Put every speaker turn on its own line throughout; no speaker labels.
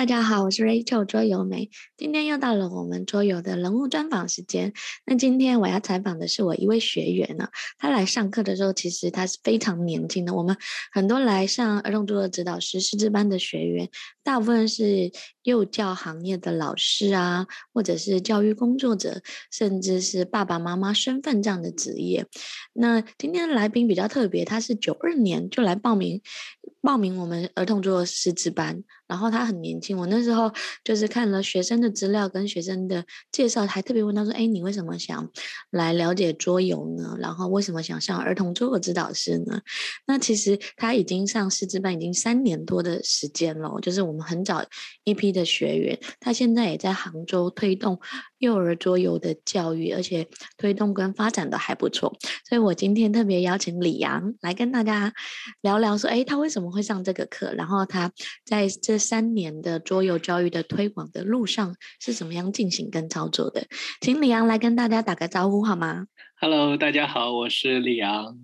大家好，我是 Rachel 桌游梅。今天又到了我们桌游的人物专访时间。那今天我要采访的是我一位学员呢，他来上课的时候，其实他是非常年轻的。我们很多来上儿童桌游指导师师资班的学员，大部分是幼教行业的老师啊，或者是教育工作者，甚至是爸爸妈妈身份这样的职业。那今天的来宾比较特别，他是九二年就来报名。报名我们儿童桌游师资班，然后他很年轻，我那时候就是看了学生的资料跟学生的介绍，还特别问他说：“哎，你为什么想来了解桌游呢？然后为什么想上儿童桌游指导师呢？”那其实他已经上师资班已经三年多的时间了，就是我们很早一批的学员，他现在也在杭州推动幼儿桌游的教育，而且推动跟发展的还不错。所以我今天特别邀请李阳来跟大家聊聊，说：“哎，他为什么？”会上这个课，然后他在这三年的桌游教育的推广的路上是怎么样进行跟操作的？请李阳来跟大家打个招呼好吗
？Hello，大家好，我是李阳。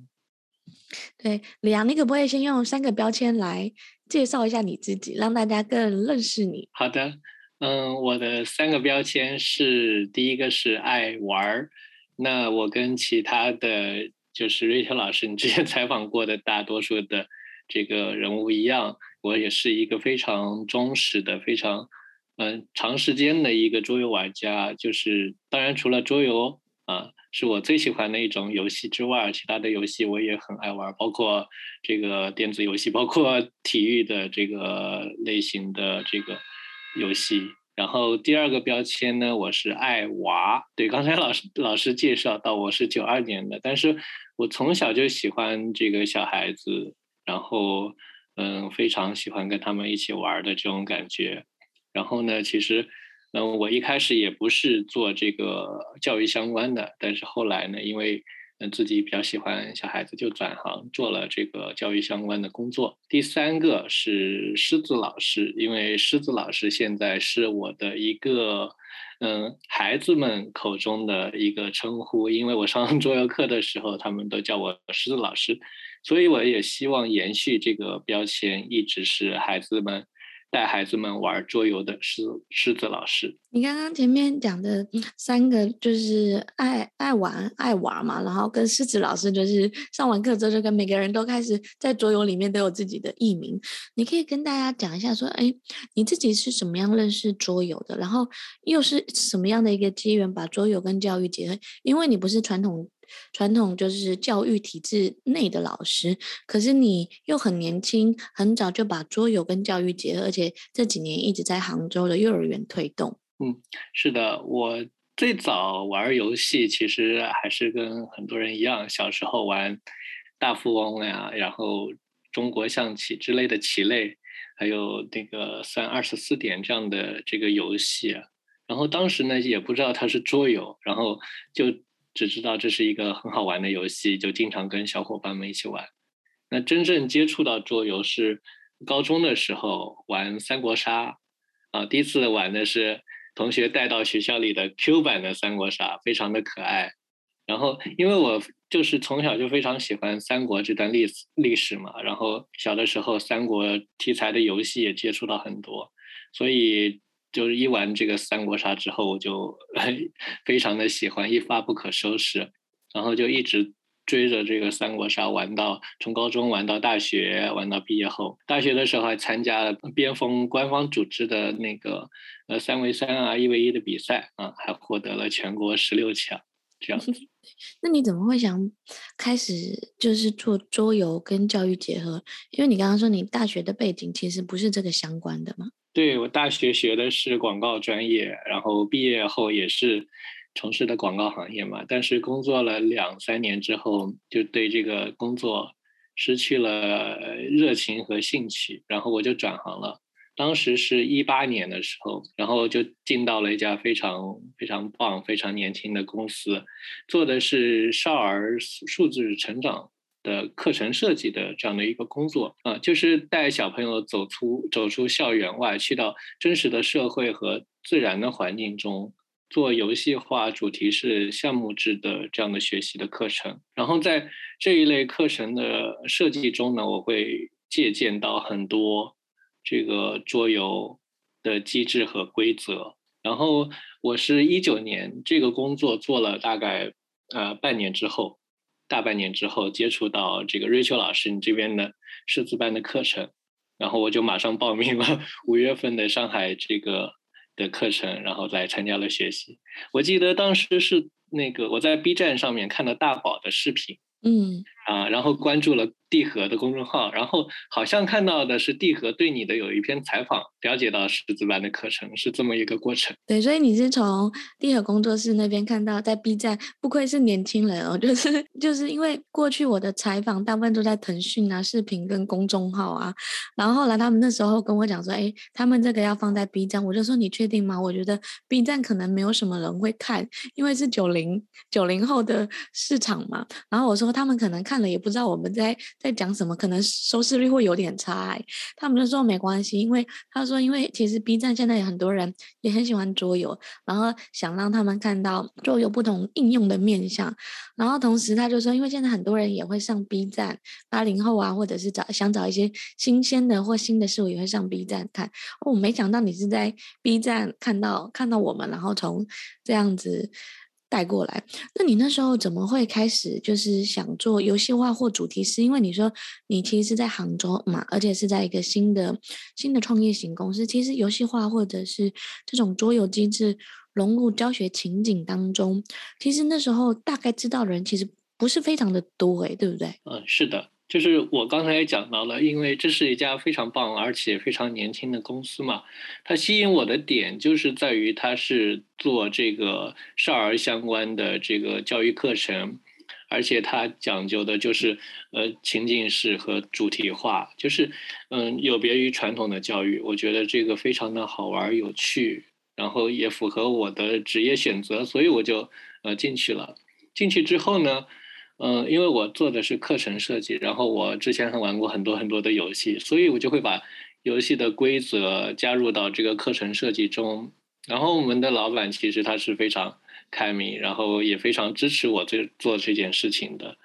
对，李阳，你可不可以先用三个标签来介绍一下你自己，让大家更认识你？
好的，嗯，我的三个标签是第一个是爱玩儿，那我跟其他的就是 Rachel 老师，你之前 采访过的大多数的。这个人物一样，我也是一个非常忠实的、非常嗯、长时间的一个桌游玩家。就是当然，除了桌游啊是我最喜欢的一种游戏之外，其他的游戏我也很爱玩，包括这个电子游戏，包括 体育的这个类型的这个游戏。然后第二个标签呢，我是爱娃。对，刚才老师老师介绍到我是九二年的，但是我从小就喜欢这个小孩子。然后，嗯，非常喜欢跟他们一起玩的这种感觉。然后呢，其实，嗯，我一开始也不是做这个教育相关的，但是后来呢，因为嗯自己比较喜欢小孩子，就转行做了这个教育相关的工作。第三个是狮子老师，因为狮子老师现在是我的一个嗯孩子们口中的一个称呼，因为我上 桌游课的时候，他们都叫我狮子老师。所以我也希望延续这个标签，一直是孩子们带孩子们玩桌游的狮狮子老师。
你刚刚前面讲的三个就是爱爱玩爱玩嘛，然后跟狮子老师就是上完课之后就跟每个人都开始在桌游里面都有自己的艺名。你可以跟大家讲一下说，哎，你自己是怎么样认识桌游的？然后又是什么样的一个机缘把桌游跟教育结合？因为你不是传统。传统就是教育体制内的老师，可是你又很年轻，很早就把桌游跟教育结合，而且这几年一直在杭州的幼儿园推动。
嗯，是的，我最早玩游戏其实还是跟很多人一样，小时候玩大富翁呀，然后中国象棋之类的棋类，还有那个算二十四点这样的这个游戏，然后当时呢也不知道它是桌游，然后就。只知道这是一个很好玩的游戏，就经常跟小伙伴们一起玩。那真正接触到桌游是高中的时候玩三国杀，啊，第一次玩的是同学带到学校里的 Q 版的三国杀，非常的可爱。然后因为我就是从小就非常喜欢三国这段历史历史嘛，然后小的时候三国题材的游戏也接触到很多，所以。就是一玩这个三国杀之后，我就非常的喜欢，一发不可收拾，然后就一直追着这个三国杀玩到从高中玩到大学，玩到毕业后。大学的时候还参加了边锋官方组织的那个呃三 v 三啊一 v 一的比赛啊，还获得了全国十六强。这样，
那你怎么会想开始就是做桌游跟教育结合？因为你刚刚说你大学的背景其实不是这个相关的嘛。
对，我大学学的是广告专业，然后毕业后也是从事的广告行业嘛。但是工作了两三年之后，就对这个工作失去了热情和兴趣，然后我就转行了。当时是一八年的时候，然后就进到了一家非常非常棒、非常年轻的公司，做的是少儿数字成长。的课程设计的这样的一个工作啊，就是带小朋友走出走出校园外，去到真实的社会和自然的环境中，做游戏化、主题式、项目制的这样的学习的课程。然后在这一类课程的设计中呢，我会借鉴到很多这个桌游的机制和规则。然后我是一九年这个工作做了大概呃半年之后，大半年之后接触到这个瑞秋老师你这边的师资班的课程，然后我就马上报名了 五月份的上海这个的课程，然后来参加了学习。我记得当时是那个我在 B 站上面看到大宝的视频，
嗯
啊，然后关注了。地核的公众号，然后好像看到的是地核对你的有一篇采访，了解到师资班的课程是这么一个过程。
对，所以你是从地核工作室那边看到，在 B 站，不愧是年轻人哦，就是就是因为过去我的采访大部分都在腾讯啊、视频跟公众号啊，然后后来他们那时候跟我讲说，哎，他们这个要放在 B 站，我就说你确定吗？我觉得 B 站可能没有什么人会看，因为是九零九零后的市场嘛。然后我说他们可能看看了也不知道我们在在讲什么，可能。收视率会有点差，欸，他们就说没关系，因为他说，因为其实 B 站现在有很多人也很喜欢桌游，然后想让他们看到桌游不同应用的面向，然后同时他就说，因为现在很多人也会上 B 站，八零后啊，或者是找想找一些新鲜的或新的事物，也会上 B 站看。哦，我没想到你是在 B 站看到看到我们，然后从这样子。带过来，那你那时候怎么会开始就是想做游戏化或主题是？因为你说你其实是在杭州嘛，而且是在一个新的新的创业型公司。其实游戏化或者是这种桌游机制融入教学情景当中，其实那时候大概知道的人其实不是非常的多，诶，对不对？
嗯，是的。就是我刚才也讲到了，因为这是一家非常棒而且非常年轻的公司嘛，它吸引我的点就是在于它是做这个少儿相关的这个教育课程，而且它讲究的就是呃情境式和主题化，就是嗯有别于传统的教育，我觉得这个非常的好玩有趣，然后也符合我的职业选择，所以我就呃进去了。进去之后呢，嗯，因为我做的是课程设计，然后我之前还玩过很多很多的游戏，所以我就会把游戏的规则加入到这个课程设计中。然后我们的老板其实他是非常开明，然后也非常支持我这做这件事情的，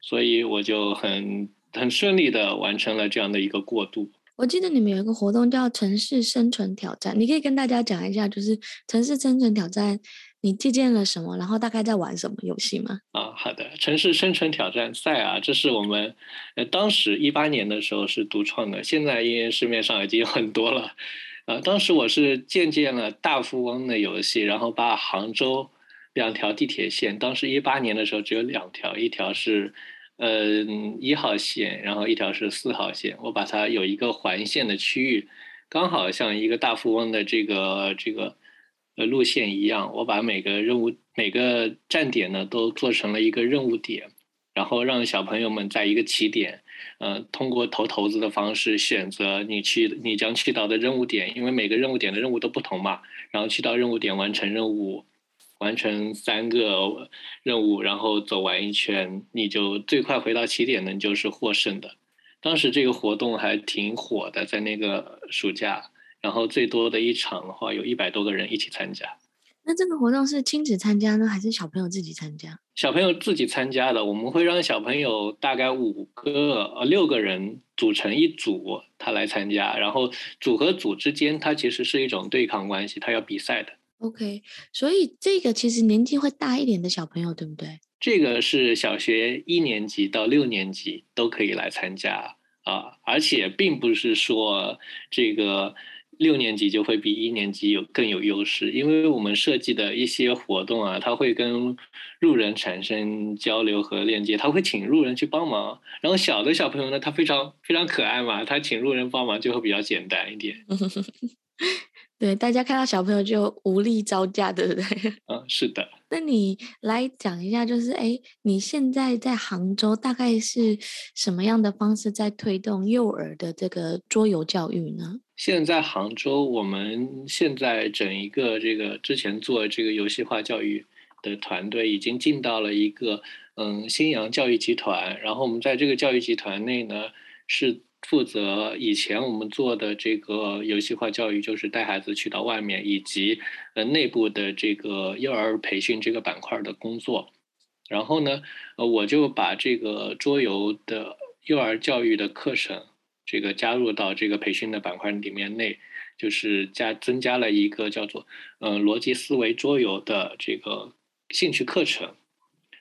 所以我就很很顺利的完成了这样的一个过渡。
我记得你们有一个活动叫城市生存挑战，你可以跟大家讲一下，就是城市生存挑战。你借鉴了什么？然后大概在玩什么游戏吗？
啊，好的，城市生存挑战赛啊，这是我们呃当时一八年的时候是独创的，现在因为市面上已经有很多了。呃，当时我是借鉴了大富翁的游戏，然后把杭州两条地铁线，当时一八年的时候只有两条，一条是呃一号线，然后一条是四号线，我把它有一个环线的区域，刚好像一个大富翁的这个这个。呃，路线一样，我把每个任务每个站点呢都做成了一个任务点，然后让小朋友们在一个起点，呃，通过投骰子的方式选择你去你将去到的任务点，因为每个任务点的任务都不同嘛，然后去到任务点完成任务，完成三个任务，然后走完一圈，你就最快回到起点的，就是获胜的。当时这个活动还挺火的，在那个暑假。然后最多的一场的话，有一百多个人一起参加。
那这个活动是亲子参加呢，还是小朋友自己参加？
小朋友自己参加的。我们会让小朋友大概五个呃六个人组成一组，他来参加。然后组和组之间，它其实是一种对抗关系，他要比赛的。
OK，所以这个其实年纪会大一点的小朋友，对不对？
这个是小学一年级到六年级都可以来参加啊，而且并不是说这个。六年级就会比一年级有更有优势，因为我们设计的一些活动啊，它会跟路人产生交流和链接，他会请路人去帮忙。然后小的小朋友呢，他非常非常可爱嘛，他请路人帮忙就会比较简单一点。
对，大家看到小朋友就无力招架，对不对？
嗯，是的。
那你来讲一下，就是哎，你现在在杭州大概是什么样的方式在推动幼儿的这个桌游教育呢？
现在杭州，我们现在整一个这个之前做这个游戏化教育的团队已经进到了一个嗯新阳教育集团，然后我们在这个教育集团内呢是。负责以前我们做的这个游戏化教育，就是带孩子去到外面，以及呃内部的这个幼儿培训这个板块的工作。然后呢，呃，我就把这个桌游的幼儿教育的课程，这个加入到这个培训的板块里面内，就是加增加了一个叫做嗯、呃、逻辑思维桌游的这个兴趣课程，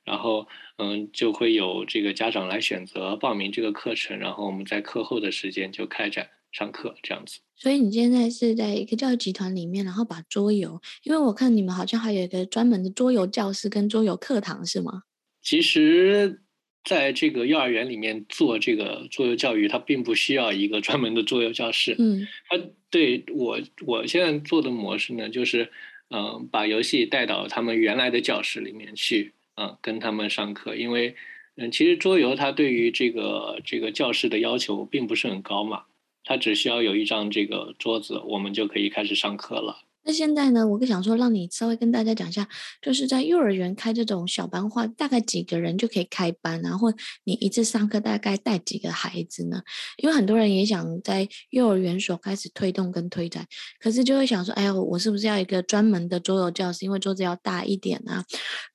然后嗯就会有这个家长来选择报名这个课程，然后我们在课后的时间就开展上课这样子。
所以你现在是在一个教育集团里面，然后把桌游，因为我看你们好像还有一个专门的桌游教室跟桌游课堂，是吗？
其实。在这个幼儿园里面做这个桌游教育，它并不需要一个专门的桌游教室。
嗯，
它对我我现在做的模式呢，就是嗯、呃，把游戏带到他们原来的教室里面去，嗯、呃，跟他们上课。因为嗯、呃，其实桌游它对于这个这个教室的要求并不是很高嘛，它只需要有一张这个桌子，我们就可以开始上课了。
那现在呢，我就想说，让你稍微跟大家讲一下，就是在幼儿园开这种小班化，大概几个人就可以开班，然后你一次上课大概带几个孩子呢？因为很多人也想在幼儿园所开始推动跟推展，可是就会想说，哎呀，我是不是要一个专门的桌游教室？因为桌子要大一点啊，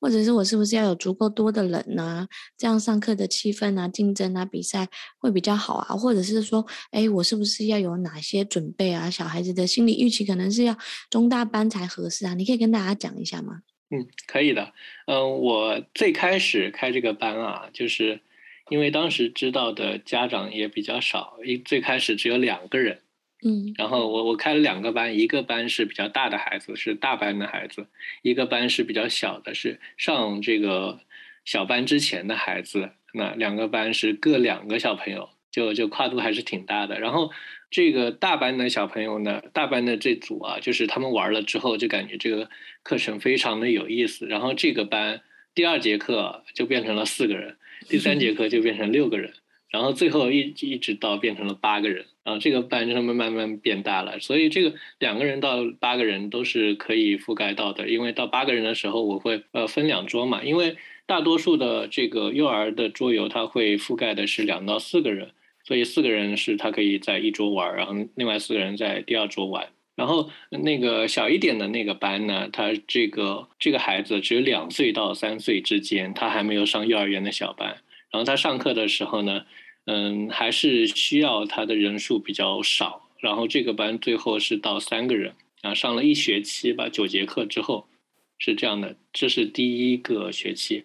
或者是我是不是要有足够多的人呢、啊？这样上课的气氛啊、竞争啊、比赛会比较好啊？或者是说，哎，我是不是要有哪些准备啊？小孩子的心理预期可能是要。中大班才合适啊！你可以跟大家讲一下吗？
嗯，可以的。嗯，我最开始开这个班啊，就是因为当时知道的家长也比较少，一最开始只有两个人。
嗯，
然后我我开了两个班，一个班是比较大的孩子，是大班的孩子；一个班是比较小的，是上这个小班之前的孩子。那两个班是各两个小朋友，就就跨度还是挺大的。然后。这个大班的小朋友呢，大班的这组啊，就是他们玩了之后就感觉这个课程非常的有意思。然后这个班第二节课就变成了四个人，第三节课就变成六个人，然后最后一一直到变成了八个人。然后这个班就慢慢慢慢变大了。所以这个两个人到八个人都是可以覆盖到的，因为到八个人的时候我会呃分两桌嘛，因为大多数的这个幼儿的桌游它会覆盖的是两到四个人。所以四个人是他可以在一桌玩，然后另外四个人在第二桌玩。然后那个小一点的那个班呢，他这个这个孩子只有两岁到三岁之间，他还没有上幼儿园的小班。然后他上课的时候呢，嗯，还是需要他的人数比较少。然后这个班最后是到三个人，然后上了一学期吧，九节课之后是这样的。这是第一个学期，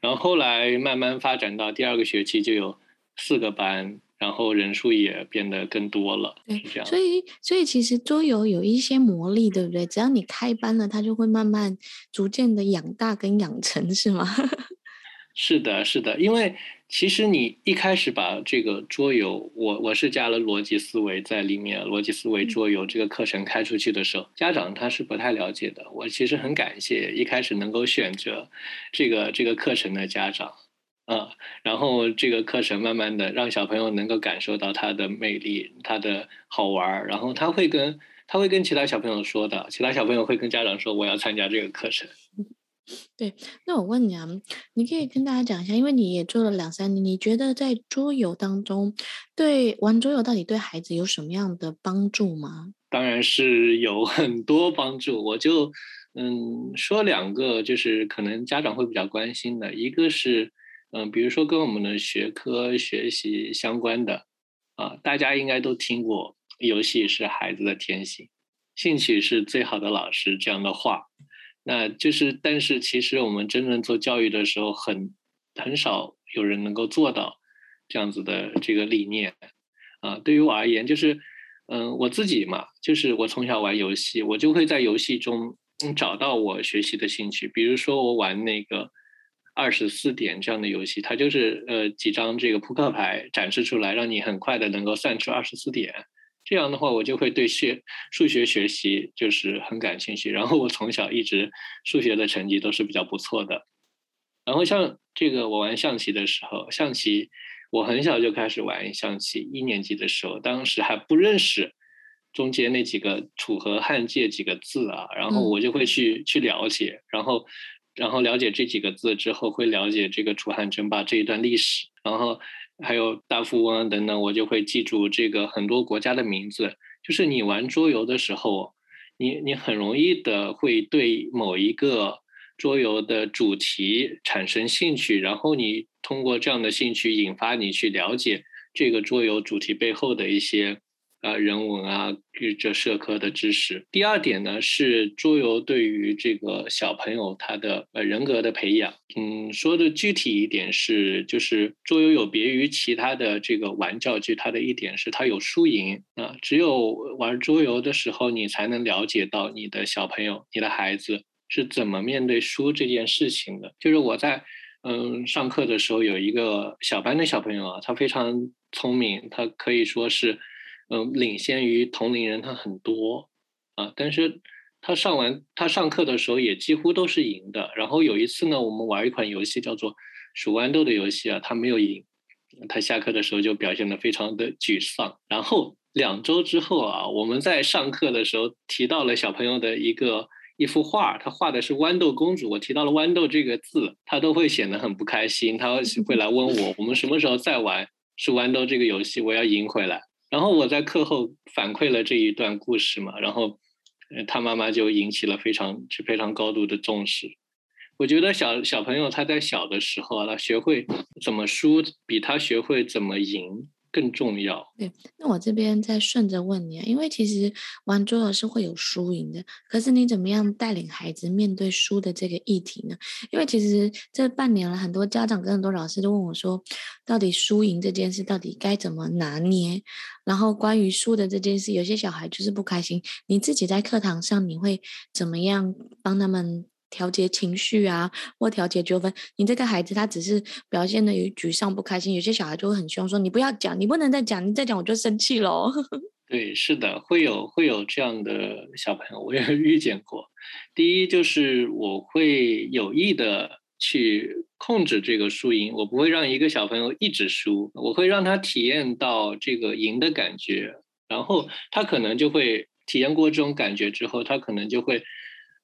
然后后来慢慢发展到第二个学期就有四个班。然后人数也变得更多了，
对，
是这样。
所以，所以其实桌游有一些魔力，对不对？只要你开班了，它就会慢慢、逐渐的养大跟养成，是吗？
是的，是的。因为其实你一开始把这个桌游，我我是加了逻辑思维在里面，逻辑思维桌游这个课程开出去的时候，嗯、家长他是不太了解的。我其实很感谢一开始能够选择这个这个课程的家长。嗯，然后这个课程慢慢的让小朋友能够感受到它的魅力，它的好玩儿，然后他会跟他会跟其他小朋友说的，其他小朋友会跟家长说我要参加这个课程。
对，那我问你啊，你可以跟大家讲一下，因为你也做了两三年，你觉得在桌游当中，对玩桌游到底对孩子有什么样的帮助吗？
当然是有很多帮助，我就嗯说两个，就是可能家长会比较关心的，一个是。嗯，比如说跟我们的学科学习相关的，啊，大家应该都听过“游戏是孩子的天性，兴趣是最好的老师”这样的话。那就是，但是其实我们真正做教育的时候很，很少有人能够做到这样子的这个理念。啊，对于我而言，就是，嗯，我自己嘛，就是我从小玩游戏，我就会在游戏中找到我学习的兴趣。比如说我玩那个。二十四点这样的游戏，它就是呃几张这个扑克牌展示出来，让你很快的能够算出二十四点。这样的话，我就会对学数学学习就是很感兴趣。然后我从小一直数学的成绩都是比较不错的。然后像这个我玩象棋的时候，象棋我很小就开始玩象棋，一年级的时候，当时还不认识中间那几个楚河汉界几个字啊，然后我就会去去了解，然后。然后了解这几个字之后，会了解这个楚汉争霸这一段历史，然后还有大富翁等等，我就会记住这个很多国家的名字。就是你玩桌游的时候，你你很容易的会对某一个桌游的主题产生兴趣，然后你通过这样的兴趣引发你去了解这个桌游主题背后的一些啊，人文啊，这社科的知识。第二点呢，是桌游对于这个小朋友他的呃人格的培养。嗯，说的具体一点是，就是桌游有别于其他的这个玩教具，它的一点是它有输赢啊。只有玩桌游的时候，你才能了解到你的小朋友、你的孩子是怎么面对输这件事情的。就是我在嗯上课的时候，有一个小班的小朋友啊，他非常聪明，他可以说是。嗯，领先于同龄人他很多啊，但是他上完他上课的时候也几乎都是赢的。然后有一次呢，我们玩一款游戏叫做数豌豆的游戏啊，他没有赢，他下课的时候就表现得非常的沮丧。然后两周之后啊，我们在上课的时候提到了小朋友的一个一幅画，他画的是豌豆公主，我提到了豌豆这个字，他都会显得很不开心，他会来问我，我们什么时候再玩数豌豆这个游戏，我要赢回来。然后我在课后反馈了这一段故事嘛，然后，他妈妈就引起了非常非常高度的重视。我觉得小小朋友他在小的时候啊，他学会怎么输，比他学会怎么赢。更重要。
对，那我这边再顺着问你啊，因为其实玩桌游是会有输赢的，可是你怎么样带领孩子面对输的这个议题呢？因为其实这半年了，很多家长跟很多老师都问我说，到底输赢这件事到底该怎么拿捏？然后关于输的这件事，有些小孩就是不开心，你自己在课堂上你会怎么样帮他们？调节情绪啊，或调节纠纷。你这个孩子他只是表现的有沮丧、不开心，有些小孩就会很凶，说你不要讲，你不能再讲，你再讲我就生气喽。
对，是的，会有会有这样的小朋友，我也 遇见过。第一就是我会有意的去控制这个输赢，我不会让一个小朋友一直输，我会让他体验到这个赢的感觉，然后他可能就会体验过这种感觉之后，他可能就会。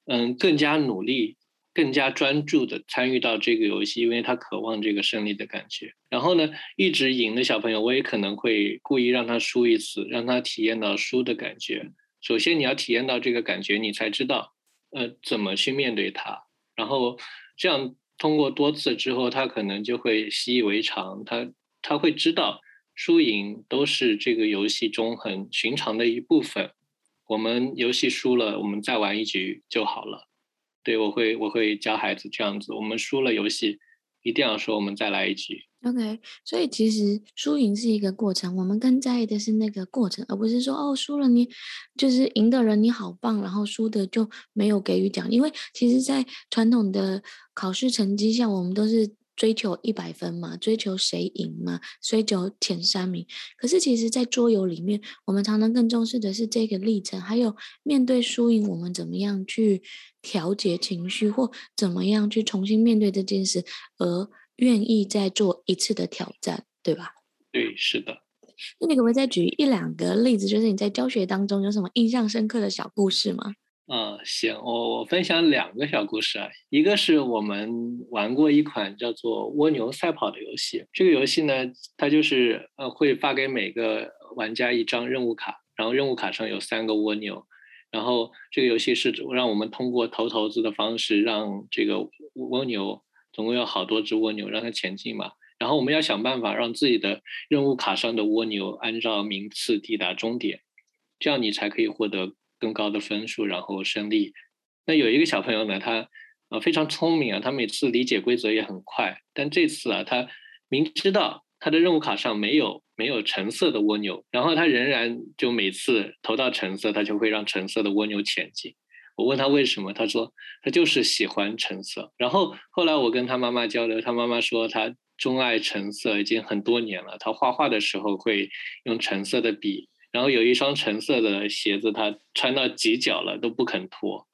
嗯，更加努力、更加专注的参与到这个游戏，因为他渴望这个胜利的感觉。然后呢，一直赢的小朋友，我也可能会故意让他输一次，让他体验到输的感觉。首先，你要体验到这个感觉，你才知道，呃，怎么去面对它。然后这样通过多次之后，他可能就会习以为常，他他会知道输赢都是这个游戏中很寻常的一部分。我们游戏输了，我们再玩一局就好了。对，我会我会教孩子这样子，我们输了游戏，一定要说我们再来一局。
OK，所以其实输赢是一个过程，我们更在意的是那个过程，而不是说哦，输了你就是赢的人你好棒，然后输的就没有给予奖。因为其实，在传统的考试成绩下，我们都是。追求一百分嘛，追求谁赢嘛，追求前三名。可是其实，在桌游里面，我们常常更重视的是这个历程，还有面对输赢，我们怎么样去调节情绪，或怎么样去重新面对这件事，而愿意再做一次的挑战，对吧？
对，是的。
那你可不可以再举一两个例子，就是你在教学当中有什么印象深刻的小故事吗？
嗯，行，我我分享两个小故事啊。一个是我们玩过一款叫做蜗牛赛跑的游戏。这个游戏呢，它就是呃会发给每个玩家一张任务卡，然后任务卡上有三个蜗牛，然后这个游戏是让我们通过投骰子的方式，让这个蜗牛总共有好多只蜗牛让它前进嘛。然后我们要想办法让自己的任务卡上的蜗牛按照名次抵达终点，这样你才可以获得。更高的分数，然后胜利。那有一个小朋友呢，他呃非常聪明啊，他每次理解规则也很快。但这次啊，他明知道他的任务卡上没有没有橙色的蜗牛，然后他仍然就每次投到橙色，他就会让橙色的蜗牛前进。我问他为什么，他说他就是喜欢橙色。然后后来我跟他妈妈交流，他妈妈说他钟爱橙色已经很多年了，他画画的时候会用橙色的笔。然后有一双橙色的鞋子，他穿到几脚了都不肯脱。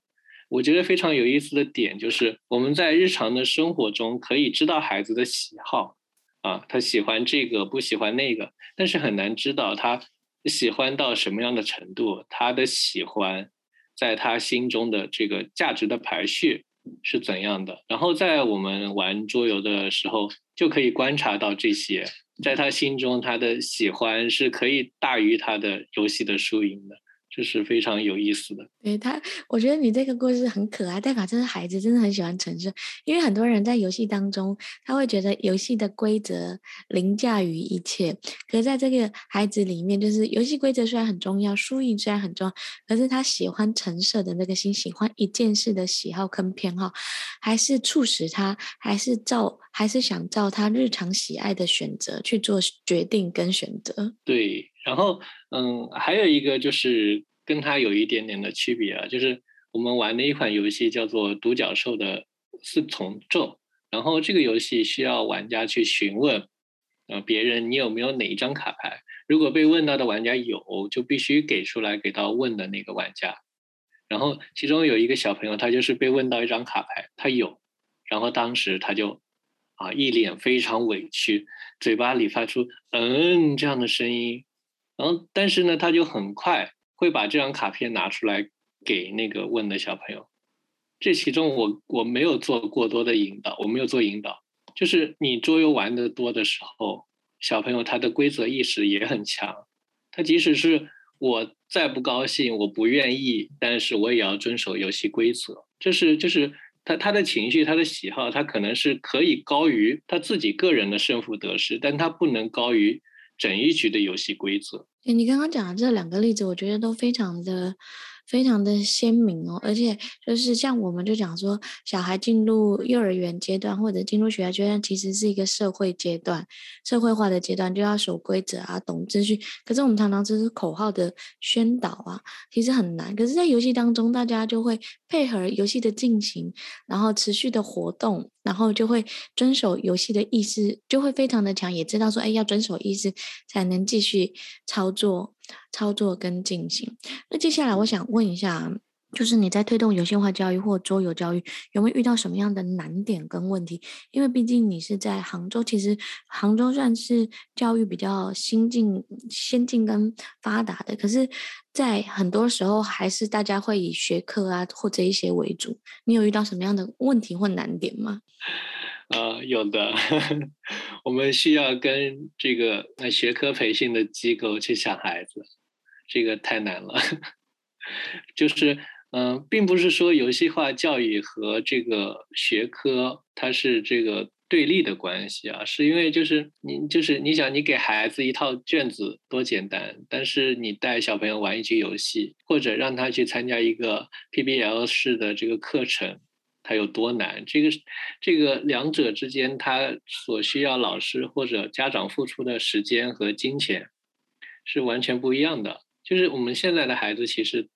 我觉得非常有意思的点就是，我们在日常的生活中可以知道孩子的喜好，啊，他喜欢这个，不喜欢那个，但是很难知道他喜欢到什么样的程度，他的喜欢在他心中的这个价值的排序是怎样的。然后在我们玩桌游的时候，就可以观察到这些。在他心中，他的喜欢是可以大于他的游戏的输赢的。这是非常有意思的。
对他，我觉得你这个故事很可爱，代表这个孩子真的很喜欢橙色。因为很多人在游戏当中，他会觉得游戏的规则凌驾于一切。可是在这个孩子里面，就是游戏规则虽然很重要，输赢虽然很重要，可是他喜欢橙色的那个心，喜欢一件事的喜好跟偏好，还是促使他，还是照，还是想照他日常喜爱的选择去做决定跟选择。
对。然后，嗯，还有一个就是跟他有一点点的区别啊，就是我们玩的一款游戏叫做《独角兽的四重奏》，然后这个游戏需要玩家去询问，呃，别人你有没有哪一张卡牌？如果被问到的玩家有，就必须给出来给到问的那个玩家。然后其中有一个小朋友，他就是被问到一张卡牌，他有，然后当时他就啊一脸非常委屈，嘴巴里发出嗯这样的声音。然后，但是呢，他就很快会把这张卡片拿出来给那个问的小朋友。这其中我我没有做过多的引导，我没有做引导。就是你桌游玩的多的时候，小朋友他的规则意识也很强。他即使是我再不高兴，我不愿意，但是我也要遵守游戏规则。就是就是他他的情绪，他的喜好，他可能是可以高于他自己个人的胜负得失，但他不能高于。整一局的游戏规则。
哎，你刚刚讲的这两个例子，我觉得都非常的。非常的鲜明哦，而且就是像我们就讲说，小孩进入幼儿园阶段或者进入学校阶段，其实是一个社会阶段、社会化的阶段，就要守规则啊，懂秩序。可是我们常常只是口号的宣导啊，其实很难。可是，在游戏当中，大家就会配合游戏的进行，然后持续的活动，然后就会遵守游戏的意识，就会非常的强，也知道说，哎，要遵守意识才能继续操作。操作跟进行。那接下来我想问一下，就是你在推动游戏化教育或桌游教育，有没有遇到什么样的难点跟问题？因为毕竟你是在杭州，其实杭州算是教育比较新进、先进跟发达的，可是，在很多时候还是大家会以学科啊或者一些为主。你有遇到什么样的问题或难点吗？
呃，有的，我们需要跟这个学科培训的机构去抢孩子，这个太难了。就是，嗯、并不是说游戏化教育和这个学科它是这个对立的关系啊，是因为就是你就是你想你给孩子一套卷子多简单，但是你带小朋友玩一局游戏，或者让他去参加一个 PBL 式的这个课程。它有多难？这个这个两者之间，他所需要老师或者家长付出的时间和金钱是完全不一样的。就是我们现在的孩子，其实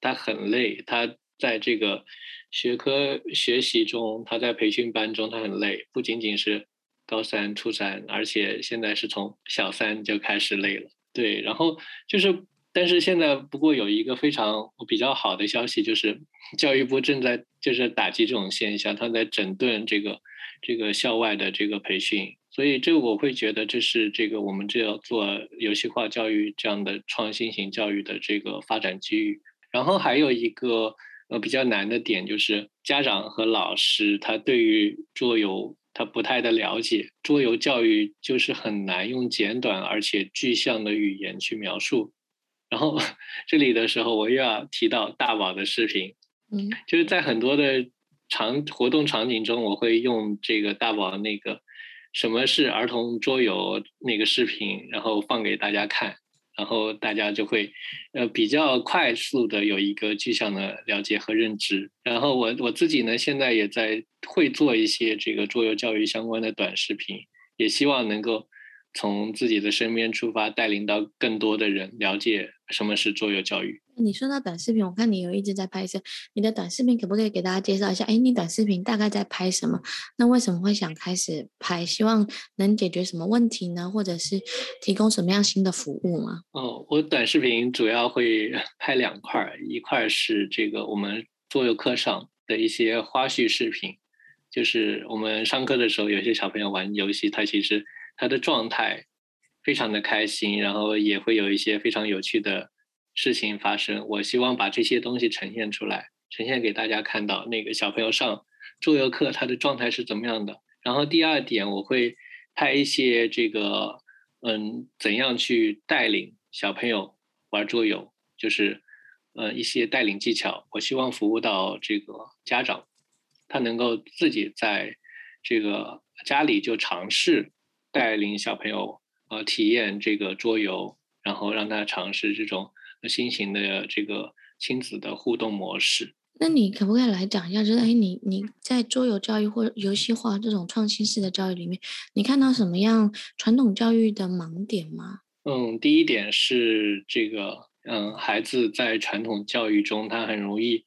他很累，他在这个学科学习中，他在培训班中，他很累。不仅仅是高三、初三，而且现在是从小三就开始累了。对，然后就是。但是现在，不过有一个非常比较好的消息，就是教育部正在就是打击这种现象，他在整顿这个这个校外的这个培训，所以这个我会觉得这是这个我们这要做游戏化教育这样的创新型教育的这个发展机遇。然后还有一个呃比较难的点，就是家长和老师他对于桌游他不太的了解，桌游教育就是很难用简短而且具象的语言去描述。然后 这里的时候，我又要提到大宝的视频，就是在很多的场活动场景中，我会用这个大宝那个什么是儿童桌游那个视频，然后放给大家看，然后大家就会呃比较快速的有一个具象的了解和认知。然后我我自己呢，现在也在会做一些这个桌游教育相关的短视频，也希望能够。从自己的身边出发，带领到更多的人了解什么是桌游教育。
你说到短视频，我看你有一直在拍摄，你的短视频可不可以给大家介绍一下？哎，你短视频大概在拍什么？那为什么会想开始拍？希望能解决什么问题呢？或者是提供什么样新的服务吗？
哦，我短视频主要会 拍两块，一块是这个我们桌游课上的一些花絮视频，就是我们上课的时候，有些小朋友玩游戏，他其实。他的状态非常的开心，然后也会有一些非常有趣的事情发生。我希望把这些东西呈现出来，呈现给大家看到。那个小朋友上桌游课，他的状态是怎么样的？然后第二点，我会拍一些这个，嗯，怎样去带领小朋友玩桌游，就是呃一些带领技巧，我希望服务到这个家长，他能够自己在这个家里就尝试带领小朋友呃体验这个桌游，然后让他尝试这种新型的这个亲子的互动模式。
那你可不可以来讲一下，就是哎，你你在桌游教育或游戏化这种创新式的教育里面，你看到什么样传统教育的盲点吗？
嗯，第一点是这个，嗯，孩子在传统教育中，他很容易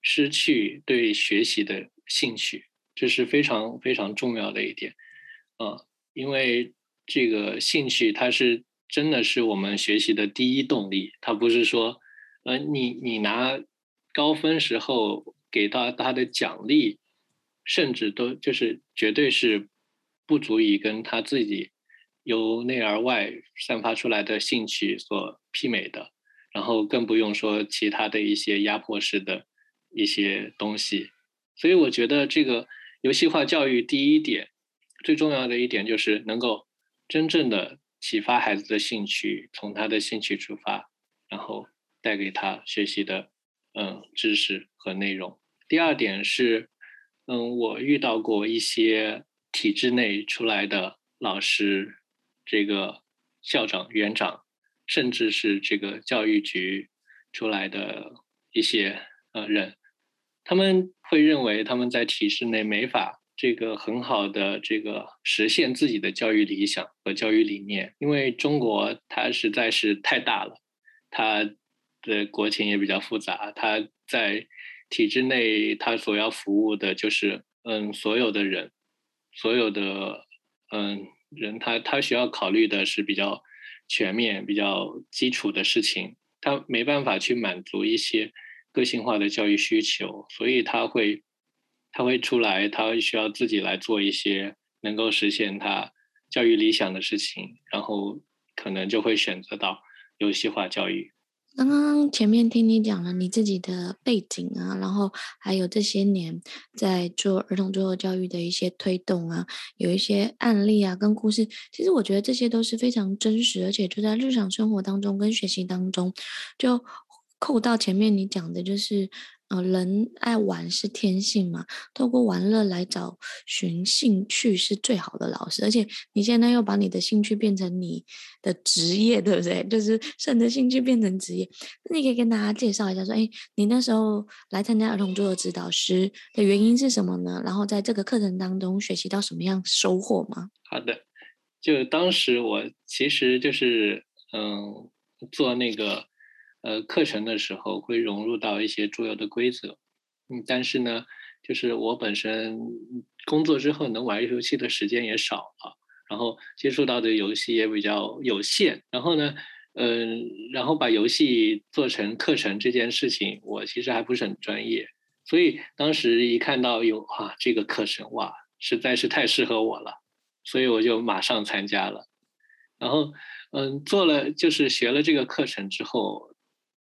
失去对学习的兴趣，这是非常非常重要的一点。嗯，因为这个兴趣，它是真的是我们学习的第一动力，它不是说，呃，你你拿。高分时候给到他的奖励，甚至都就是绝对是不足以跟他自己由内而外散发出来的兴趣所媲美的，然后更不用说其他的一些压迫式的一些东西。所以我觉得这个游戏化教育第一点最重要的一点就是能够真正的启发孩子的兴趣，从他的兴趣出发，然后带给他学习的。嗯，知识和内容。第二点是，嗯，我遇到过一些体制内出来的老师，这个校长、园长，甚至是这个教育局出来的一些呃人，他们会认为他们在体制内没法这个很好的这个实现自己的教育理想和教育理念，因为中国它实在是太大了，它。的国情也比较复杂，它在体制内，它所要服务的就是嗯所有的人，所有的嗯人，他他需要考虑的是比较全面、比较基础的事情，他没办法去满足一些个性化的教育需求，所以他会他会出来，他会需要自己来做一些能够实现他教育理想的事情，然后可能就会选择到游戏化教育。
刚刚前面听你讲了你自己的背景啊，然后还有这些年在做儿童最后教育的一些推动啊，有一些案例啊跟故事，其实我觉得这些都是非常真实，而且就在日常生活当中跟学习当中，就扣到前面你讲的就是。呃，人爱玩是天性嘛，透过玩乐来找寻兴趣是最好的老师。而且你现在又把你的兴趣变成你的职业，对不对？就是顺着兴趣变成职业。那你可以跟大家介绍一下，说，哎，你那时候来参加儿童桌的指导师的原因是什么呢？然后在这个课程当中学习到什么样收获吗？
好的，就当时我其实就是嗯，做那个。呃，课程的时候会融入到一些桌游的规则，嗯，但是呢，就是我本身工作之后能玩游戏的时间也少了，然后接触到的游戏也比较有限，然后呢，嗯、然后把游戏做成课程这件事情，我其实还不是很专业，所以当时一看到有啊这个课程，哇，实在是太适合我了，所以我就马上参加了，然后嗯，做了就是学了这个课程之后。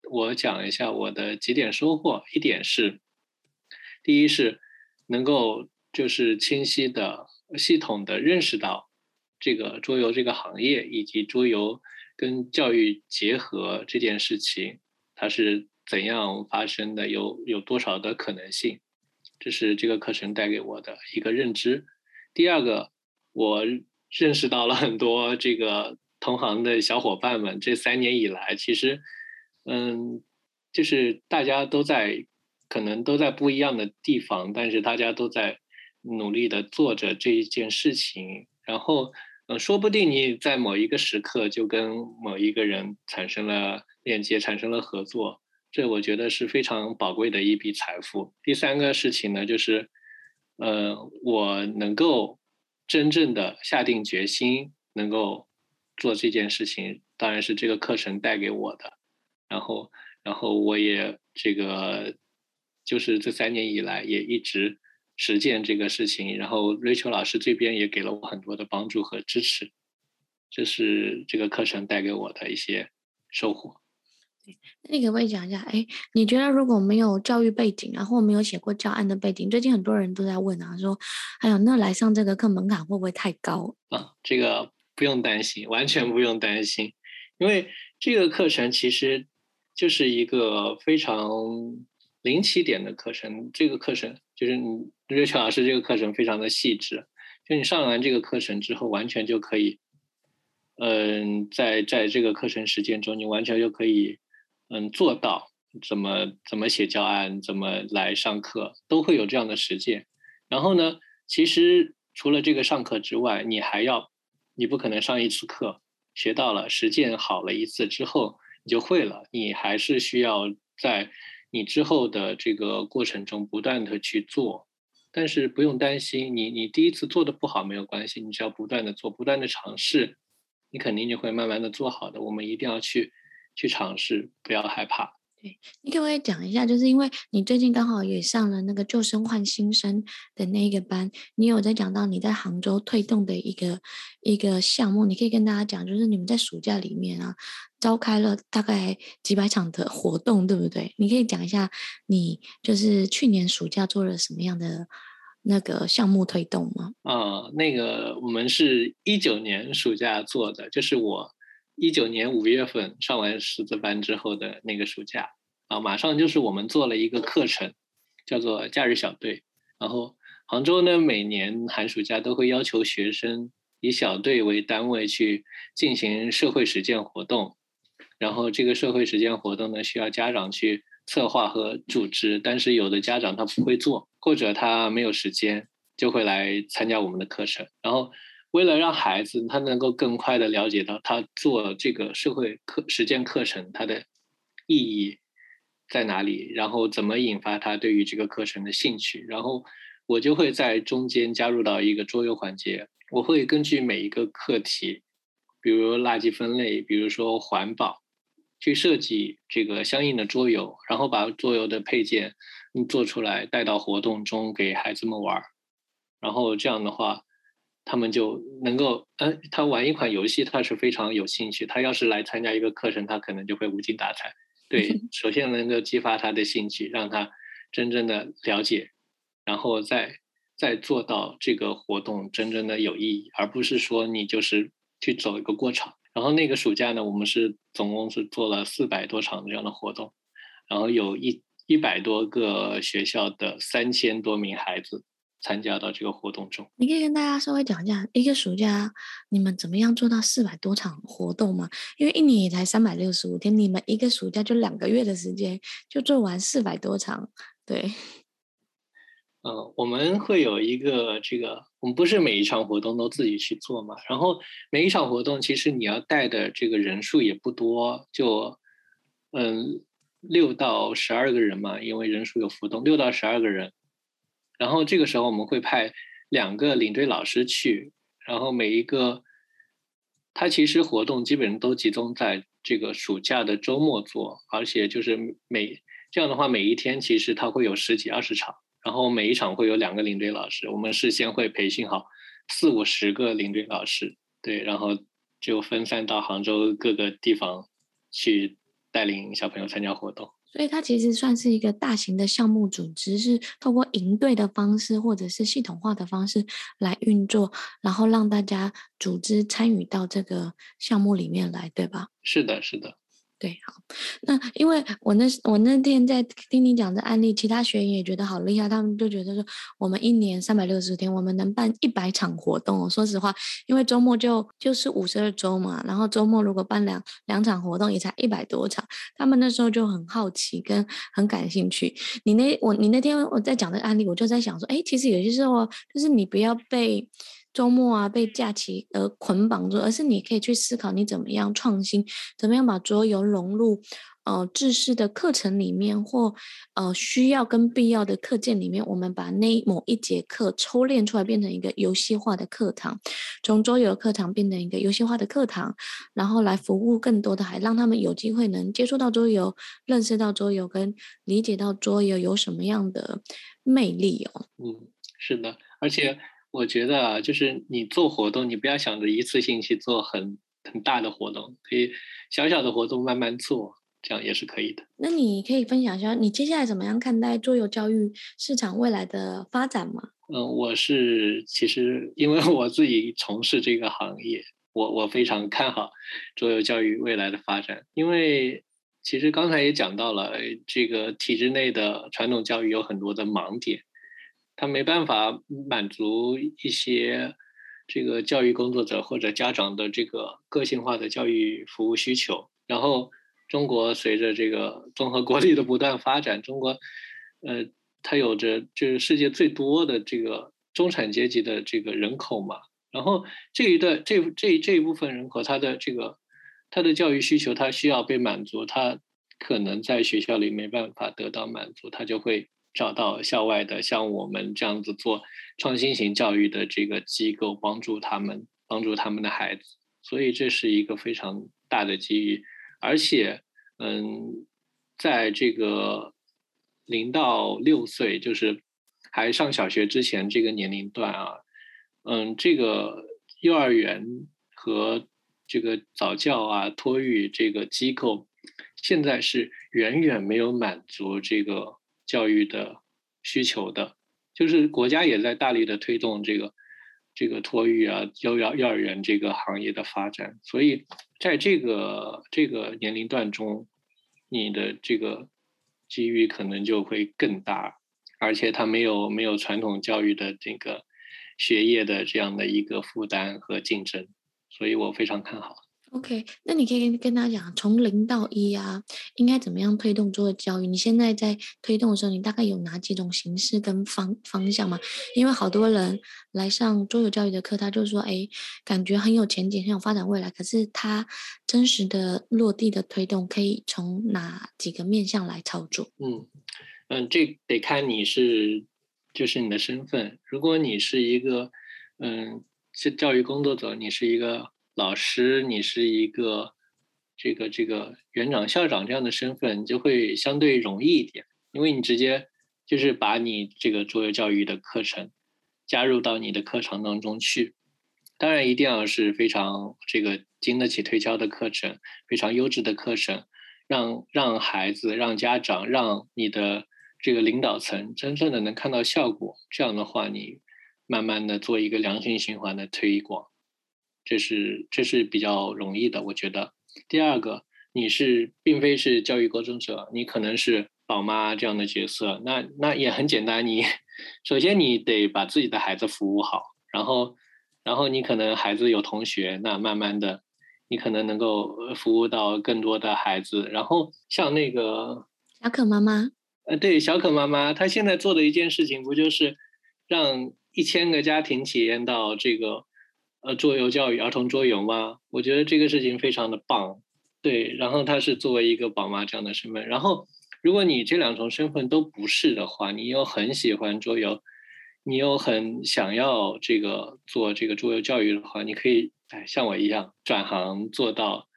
我讲一下我的几点收获。一点是，第一是能够就是清晰的、系统的认识到这个桌游这个行业以及桌游跟教育结合这件事情，它是怎样发生的，有有多少的可能性，这是这个课程带给我的一个认知。第二个，我认识到了很多这个同行的小伙伴们，这三年以来其实。嗯，就是大家都在，可能都在不一样的地方，但是大家都在努力的做着这一件事情。然后，嗯，说不定你在某一个时刻就跟某一个人产生了链接，产生了合作，这我觉得是非常宝贵的一笔财富。第三个事情呢，就是，呃，我能够真正的下定决心，能够做这件事情，当然是这个课程带给我的。然后，然后我也这个，就是这三年以来也一直实践这个事情。然后，Rachel 老师这边也给了我很多的帮助和支持，这是这个课程带给我的一些收获。
那你可不可以讲一下？哎，你觉得如果没有教育背景，然后没有写过教案的背景，最近很多人都在问啊，说，哎呀，那来上这个课门槛会不会太高？
啊，这个不用担心，完全不用担心，因为这个课程其实。就是一个非常零起点的课程。这个课程就是你瑞秋老师这个课程非常的细致，就你上完这个课程之后，完全就可以，嗯，在在这个课程实践中，你完全就可以，嗯，做到怎么怎么写教案，怎么来上课，都会有这样的实践。然后呢，其实除了这个上课之外，你还要，你不可能上一次课学到了，实践好了一次之后你就会了，你还是需要在你之后的这个过程中不断的去做。但是不用担心，你你第一次做的不好没有关系，你只要不断的做，不断的尝试。你肯定就会慢慢的做好的。我们一定要去去尝试，不要害怕。
对，你可不可以讲一下，就是因为你最近刚好也上了那个旧生换新生的那一个班，你有在讲到你在杭州推动的一个一个项目，你可以跟大家讲，就是你们在暑假里面啊，召开了大概几百场的活动，对不对？你可以讲一下，你就是去年暑假做了什么样的？那个项目推动吗？
啊，那个我们是一九年暑假做的，就是我一九年五月份上完师资班之后的那个暑假啊，马上就是我们做了一个课程，叫做假日小队。然后杭州呢，每年寒暑假都会要求学生以小队为单位去进行社会实践活动，然后这个社会实践活动呢，需要家长去。策划和组织，但是有的家长他不会做，或者他没有时间，就会来参加我们的课程。然后，为了让孩子他能够更快地了解到他做这个社会课实践课程它的意义在哪里，然后怎么引发他对于这个课程的兴趣，然后我就会在中间加入到一个桌游环节。我会根据每一个课题，比如垃圾分类，比如说环保。去设计这个相应的桌游，然后把桌游的配件做出来，带到活动中给孩子们玩。然后这样的话，他们就能够，呃，他玩一款游戏，他是非常有兴趣。他要是来参加一个课程，他可能就会无精打采。对，首先能够激发他的兴趣，让他真正的了解，然后再再做到这个活动真正的有意义，而不是说你就是去走一个过场。然后那个暑假呢，我们是总共是做了四百多场这样的活动，然后有一一百多个学校的三千多名孩子参加到这个活动中。
你可以跟大家稍微讲一下，一个暑假你们怎么样做到四百多场活动吗？因为一年也才三百六十五天，你们一个暑假就两个月的时间就做完四百多场，对。
嗯，我们会有一个这个，我们不是每一场活动都自己去做嘛。然后每一场活动，其实你要带的这个人数也不多，就嗯六到十二个人嘛，因为人数有浮动，六到十二个人。然后这个时候我们会派两个领队老师去，然后每一个他其实活动基本上都集中在这个暑假的周末做，而且就是每这样的话，每一天其实他会有十几二十场。然后每一场会有两个领队老师，我们事先会培训好四五十个领队老师，对，然后就分散到杭州各个地方去带领小朋友参加活动。
所以它其实算是一个大型的项目组织，是透过营队的方式或者是系统化的方式来运作，然后让大家组织参与到这个项目里面来，对吧？
是的，是的。
对，好，那因为我那我那天在听你讲的案例，其他学员也觉得好厉害，他们就觉得说，我们一年三百六十天，我们能办一百场活动。说实话，因为周末就就是五十二周嘛，然后周末如果办两两场活动，也才一百多场。他们那时候就很好奇，跟很感兴趣。你那我你那天我在讲的案例，我就在想说，哎，其实有些时候就是你不要被。周末啊，被假期而捆绑住，而是你可以去思考你怎么样创新，怎么样把桌游融入呃制式的课程里面，或呃需要跟必要的课件里面，我们把那某一节课抽练出来，变成一个游戏化的课堂，从桌游课堂变成一个游戏化的课堂，然后来服务更多的孩，让他们有机会能接触到桌游，认识到桌游，跟理解到桌游有什么样的魅力哦。
嗯，是的，而且。我觉得啊，就是你做活动，你不要想着一次性去做很很大的活动，可以小小的活动慢慢做，这样也是可以的。
那你可以分享一下，你接下来怎么样看待桌游教育市场未来的发展吗？
嗯，我是其实因为我自己从事这个行业，我我非常看好桌游教育未来的发展，因为其实刚才也讲到了，这个体制内的传统教育有很多的盲点，它没办法满足一些这个教育工作者或者家长的这个个性化的教育服务需求。然后，中国随着这个综合国力的不断发展，中国，呃，它有着就是世界最多的这个中产阶级的这个人口嘛。然后这一段这这这一部分人口，他的这个。他的教育需求，他需要被满足，他可能在学校里没办法得到满足，他就会找到校外的像我们这样子做创新型教育的这个机构，帮助他们，帮助他们的孩子。所以这是一个非常大的机遇，而且，嗯，在这个零到六岁，就是还上小学之前这个年龄段啊，嗯，这个幼儿园和这个早教啊，托育这个机构，现在是远远没有满足这个教育的需求的。就是国家也在大力的推动这个这个托育啊、幼幼幼儿园这个行业的发展。所以在这个这个年龄段中，你的这个机遇可能就会更大，而且他没有没有传统教育的这个学业的这样的一个负担和竞争。所以我非常看好。
OK，那你可以跟跟他讲，从零到一啊，应该怎么样推动桌游教育？你现在在推动的时候，你大概有哪几种形式跟方方向吗？因为好多人来上桌游教育的课，他就说，哎，感觉很有前景，很有发展未来。可是他真实的落地的推动，可以从哪几个面向来操作？
嗯嗯，这得看你是就是你的身份。如果你是一个嗯。是教育工作者，你是一个老师，你是一个这个这个园长、校长这样的身份，就会相对容易一点，因为你直接就是把你这个桌游教育的课程加入到你的课程当中去。当然，一定要是非常这个经得起推敲的课程，非常优质的课程，让让孩子、让家长、让你的这个领导层真正的能看到效果。这样的话，你。慢慢的做一个良性循环的推广，这是这是比较容易的，我觉得。第二个，你是并非是教育工作者，你可能是宝妈这样的角色，那那也很简单，你首先你得把自己的孩子服务好，然后然后你可能孩子有同学，那慢慢的你可能能够服务到更多的孩子，然后像那个
小可妈妈，
呃，对，小可妈妈，她现在做的一件事情不就是让一千个家庭体验到这个，呃，桌游教育儿童桌游吗？我觉得这个事情非常的棒，对。然后他是作为一个宝妈这样的身份，然后如果你这两种身份都不是的话，你又很喜欢桌游，你又很想要这个做这个桌游教育的话，你可以哎像我一样转行做到，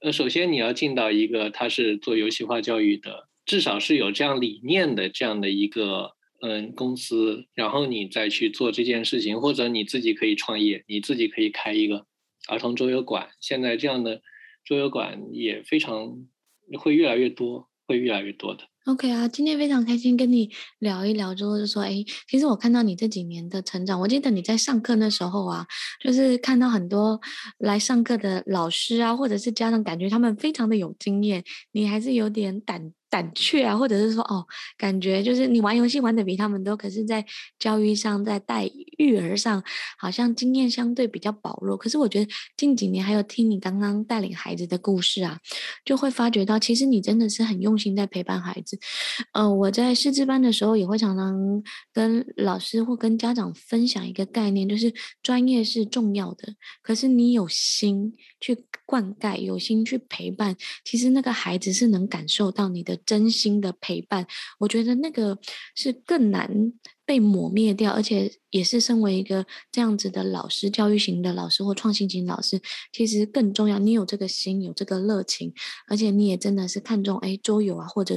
呃，首先你要进到一个他是做游戏化教育的，至少是有这样理念的这样的一个。嗯，公司，然后你再去做这件事情，或者你自己可以创业，你自己可以开一个儿童桌游馆。现在这样的桌游馆也非常会越来越多，会越来越多的。
OK 啊，今天非常开心跟你聊一聊，之后就说，哎，其实我看到你这几年的成长，我记得你在上课那时候啊，就是看到很多来上课的老师啊，或者是家长，感觉他们非常的有经验，你还是有点胆。胆怯啊，或者是说哦，感觉就是你玩游戏玩的比他们多，可是，在教育上，在带育儿上，好像经验相对比较薄弱。可是我觉得近几年还有听你刚刚带领孩子的故事啊，就会发觉到其实你真的是很用心在陪伴孩子。呃，我在师资班的时候也会常常跟老师或跟家长分享一个概念，就是专业是重要的，可是你有心去灌溉，有心去陪伴，其实那个孩子是能感受到你的。真心的陪伴，我觉得那个是更难被抹灭掉，而且也是身为一个这样子的老师，教育型的老师或创新型老师，其实更重要。你有这个心，有这个热情，而且你也真的是看重哎，桌游啊，或者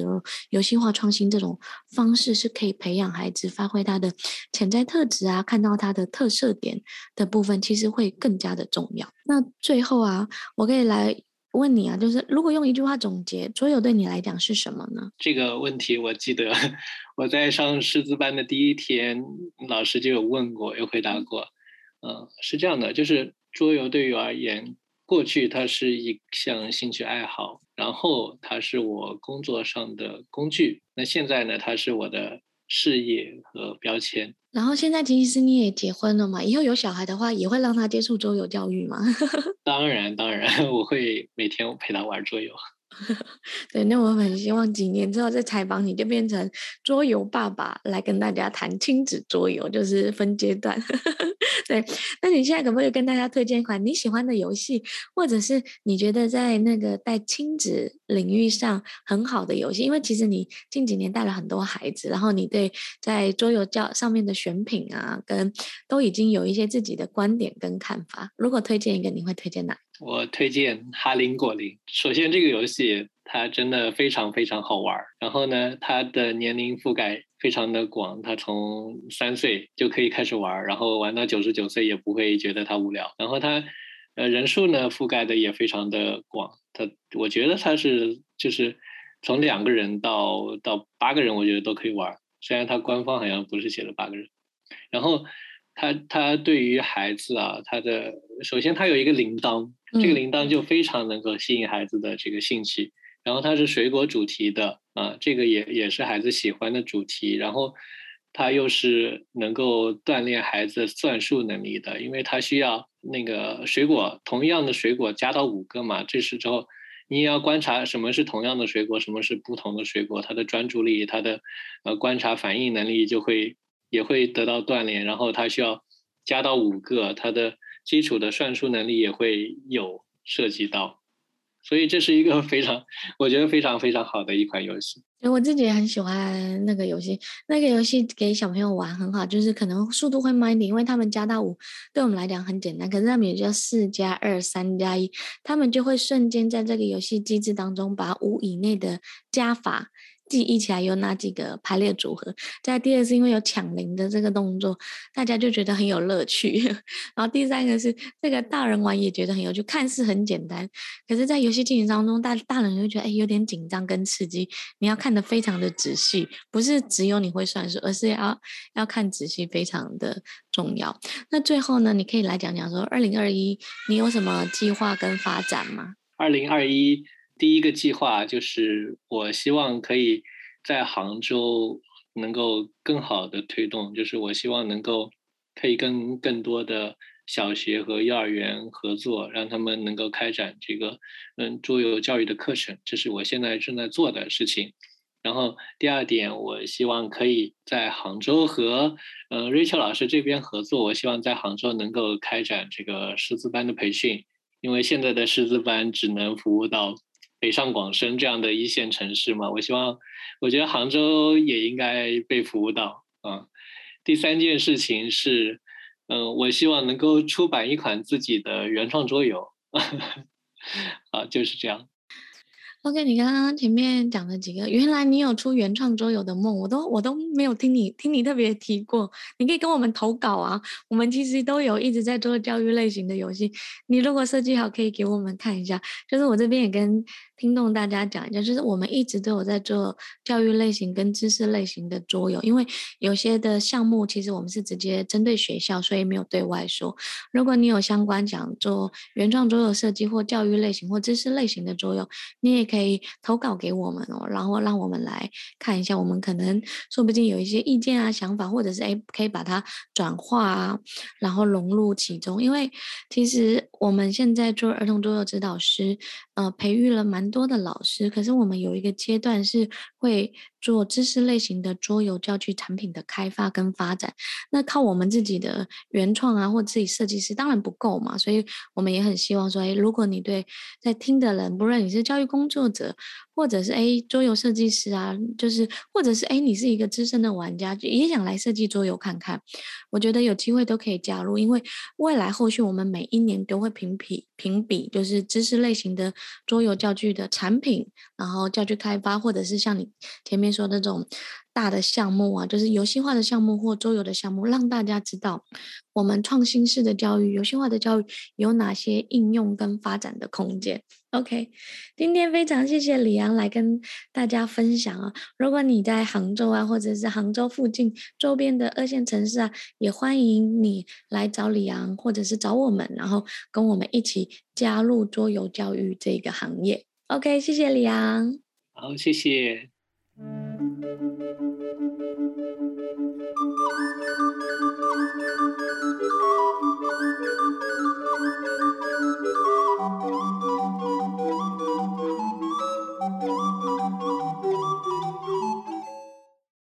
游戏化创新这种方式，是可以培养孩子发挥他的潜在特质啊，看到他的特色点的部分，其实会更加的重要。那最后啊，我可以来。问你啊，就是如果用一句话总结，桌游对你来讲是什么呢？
这个问题我记得 我在上师资班的第一天，老师就有问过，有回答过。嗯，是这样的，就是桌游对于我而言，过去它是一项兴趣爱好，然后它是我工作上的工具。那现在呢，它是我的事业和标签。
然后现在其实你也结婚了嘛？以后有小孩的话，也会让他接触桌游教育吗？
当然，当然，我会每天陪他玩桌游。
对，那我很希望几年之后再采访你，就变成桌游爸爸来跟大家谈亲子桌游，就是分阶段。对，那你现在可不可以跟大家推荐一款你喜欢的游戏，或者是你觉得在那个带亲子领域上很好的游戏？因为其实你近几年带了很多孩子，然后你对在桌游教上面的选品啊，跟都已经有一些自己的观点跟看法。如果推荐一个，你会推荐哪？
我推荐哈林果林。首先，这个游戏它真的非常非常好玩。然后呢，它的年龄覆盖非常的广，它从三岁就可以开始玩，然后玩到九十九岁也不会觉得它无聊。然后它，呃，人数呢覆盖的也非常的广。它，我觉得它是就是从两个人到到八个人，我觉得都可以玩。虽然它官方好像不是写了八个人。然后。他他对于孩子啊，他的首先他有一个铃铛，这个铃铛就非常能够吸引孩子的这个兴趣。然后它是水果主题的啊，这个也也是孩子喜欢的主题。然后它又是能够锻炼孩子算术能力的，因为它需要那个水果同样的水果加到五个嘛。这时之后你也要观察什么是同样的水果，什么是不同的水果，他的专注力，他的呃观察反应能力就会。也会得到锻炼，然后他需要加到五个，他的基础的算术能力也会有涉及到，所以这是一个非常，我觉得非常非常好的一款游戏。
我自己也很喜欢那个游戏，那个游戏给小朋友玩很好，就是可能速度会慢一点，因为他们加到五，对我们来讲很简单，可是他们也就四加二、三加一，他们就会瞬间在这个游戏机制当中把五以内的加法。记忆起来有哪几个排列组合？再第二是因为有抢铃的这个动作，大家就觉得很有乐趣。然后第三个是这个大人玩也觉得很有趣，看似很简单，可是，在游戏进行当中，大大人就觉得哎有点紧张跟刺激，你要看得非常的仔细，不是只有你会算数，而是要要看仔细，非常的重要。那最后呢，你可以来讲讲说，二零二一你有什么计划跟发展吗？
二零二一。第一个计划就是，我希望可以在杭州能够更好的推动，就是我希望能够可以跟更多的小学和幼儿园合作，让他们能够开展这个嗯桌游教育的课程，这是我现在正在做的事情。然后第二点，我希望可以在杭州和嗯 Rachel 老师这边合作，我希望在杭州能够开展这个师资班的培训，因为现在的师资班只能服务到。北上广深这样的一线城市嘛，我希望，我觉得杭州也应该被服务到嗯。第三件事情是，嗯，我希望能够出版一款自己的原创桌游，啊，就是这样。
OK，你刚刚前面讲了几个，原来你有出原创桌游的梦，我都我都没有听你听你特别提过。你可以跟我们投稿啊，我们其实都有一直在做教育类型的游戏。你如果设计好，可以给我们看一下。就是我这边也跟。听众大家讲一下，就是我们一直都有在做教育类型跟知识类型的桌游，因为有些的项目其实我们是直接针对学校，所以没有对外说。如果你有相关讲做原创桌游设计或教育类型或知识类型的桌游，你也可以可以投稿给我们哦，然后让我们来看一下，我们可能说不定有一些意见啊、想法，或者是诶可以把它转化啊，然后融入其中。因为其实我们现在做儿童桌游指导师，呃，培育了蛮多的老师，可是我们有一个阶段是会做知识类型的桌游教具产品的开发跟发展。那靠我们自己的原创啊，或自己设计师当然不够嘛，所以我们也很希望说，诶，如果你对在听的人，不论你是教育工作或者，或者是诶桌游设计师啊，就是或者是诶你是一个资深的玩家，也想来设计桌游看看，我觉得有机会都可以加入，因为未来后续我们每一年都会评比评比，就是知识类型的桌游教具的产品，然后教具开发，或者是像你前面说的这种大的项目啊，就是游戏化的项目或桌游的项目，让大家知道我们创新式的教育、游戏化的教育有哪些应用跟发展的空间。OK，今天非常谢谢李阳来跟大家分享啊！如果你在杭州啊，或者是杭州附近周边的二线城市啊，也欢迎你来找李阳，或者是找我们，然后跟我们一起加入桌游教育这个行业。OK，谢谢李阳。
好，谢谢。Müzik